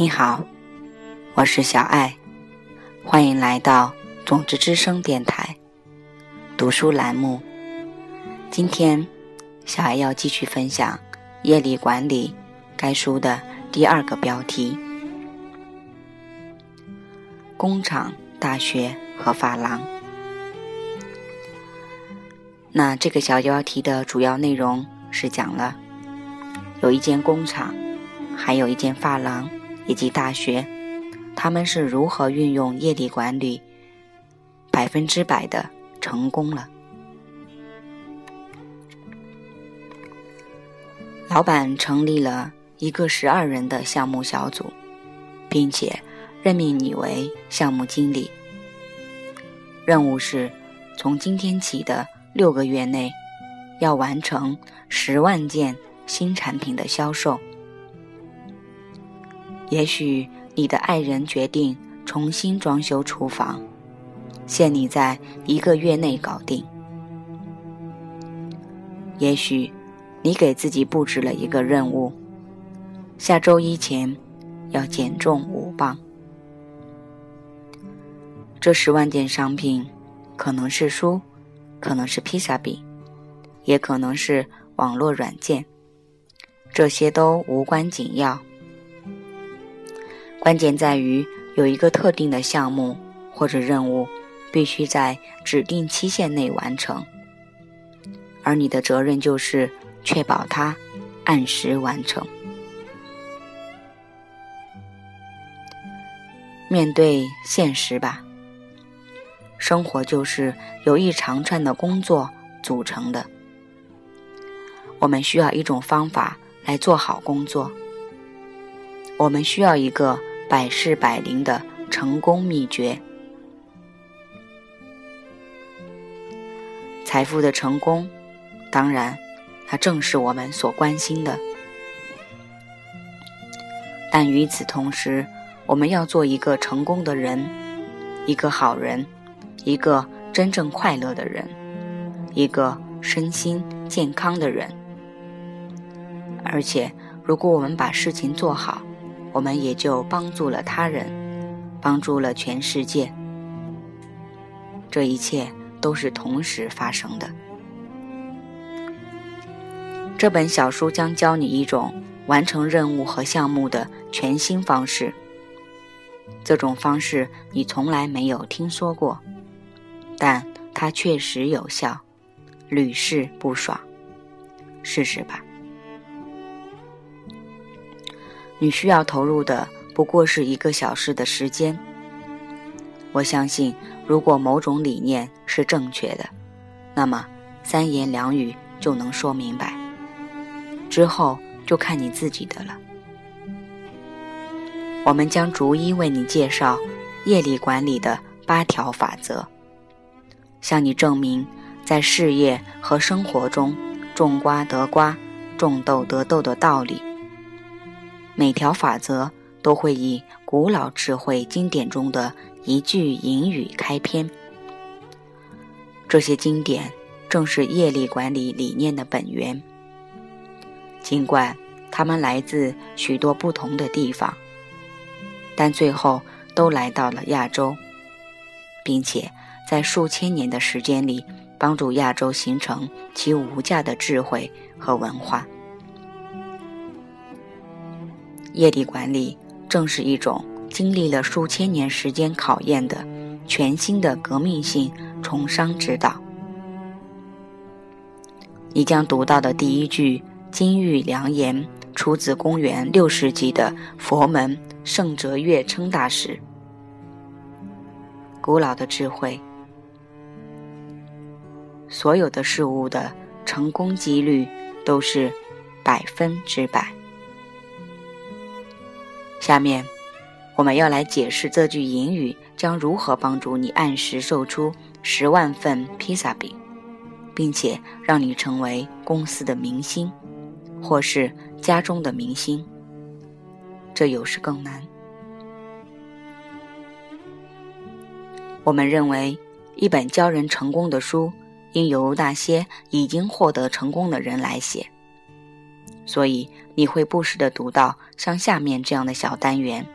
你好，我是小爱，欢迎来到种子之声电台读书栏目。今天，小爱要继续分享《业力管理》该书的第二个标题：工厂、大学和发廊。那这个小标题的主要内容是讲了有一间工厂，还有一间发廊。以及大学，他们是如何运用业力管理，百分之百的成功了？老板成立了一个十二人的项目小组，并且任命你为项目经理。任务是从今天起的六个月内，要完成十万件新产品的销售。也许你的爱人决定重新装修厨房，限你在一个月内搞定。也许你给自己布置了一个任务，下周一前要减重五磅。这十万件商品可能是书，可能是披萨饼，也可能是网络软件，这些都无关紧要。关键在于有一个特定的项目或者任务，必须在指定期限内完成，而你的责任就是确保它按时完成。面对现实吧，生活就是由一长串的工作组成的，我们需要一种方法来做好工作，我们需要一个。百试百灵的成功秘诀，财富的成功，当然，它正是我们所关心的。但与此同时，我们要做一个成功的人，一个好人，一个真正快乐的人，一个身心健康的人。而且，如果我们把事情做好，我们也就帮助了他人，帮助了全世界。这一切都是同时发生的。这本小书将教你一种完成任务和项目的全新方式。这种方式你从来没有听说过，但它确实有效，屡试不爽。试试吧。你需要投入的不过是一个小时的时间。我相信，如果某种理念是正确的，那么三言两语就能说明白，之后就看你自己的了。我们将逐一为你介绍业力管理的八条法则，向你证明在事业和生活中种瓜得瓜，种豆得豆的道理。每条法则都会以古老智慧经典中的一句引语开篇。这些经典正是业力管理理念的本源。尽管它们来自许多不同的地方，但最后都来到了亚洲，并且在数千年的时间里，帮助亚洲形成其无价的智慧和文化。业力管理正是一种经历了数千年时间考验的全新的革命性从商之道。你将读到的第一句金玉良言，出自公元六世纪的佛门圣哲月称大师。古老的智慧，所有的事物的成功几率都是百分之百。下面，我们要来解释这句引语将如何帮助你按时售出十万份披萨饼，并且让你成为公司的明星，或是家中的明星。这有时更难。我们认为，一本教人成功的书应由那些已经获得成功的人来写，所以你会不时的读到像下面这样的小单元，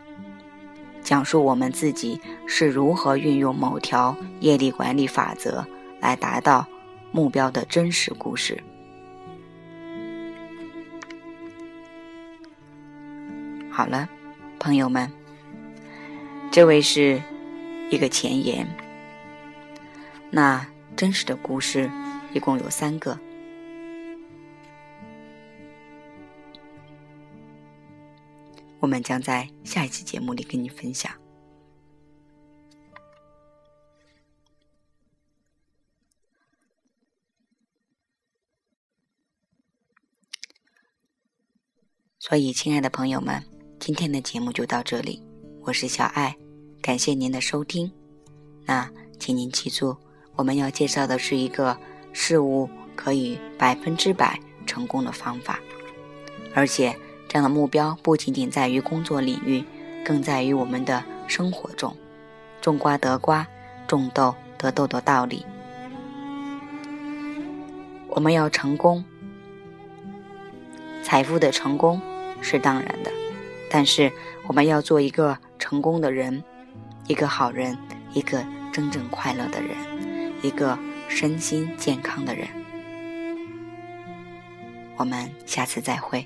讲述我们自己是如何运用某条业力管理法则来达到目标的真实故事。好了，朋友们，这位是一个前言。那真实的故事一共有三个，我们将在下一期节目里跟你分享。所以，亲爱的朋友们。今天的节目就到这里，我是小爱，感谢您的收听。那请您记住，我们要介绍的是一个事物可以百分之百成功的方法，而且这样的目标不仅仅在于工作领域，更在于我们的生活中。种瓜得瓜，种豆得豆的道理。我们要成功，财富的成功是当然的。但是，我们要做一个成功的人，一个好人，一个真正快乐的人，一个身心健康的人。我们下次再会。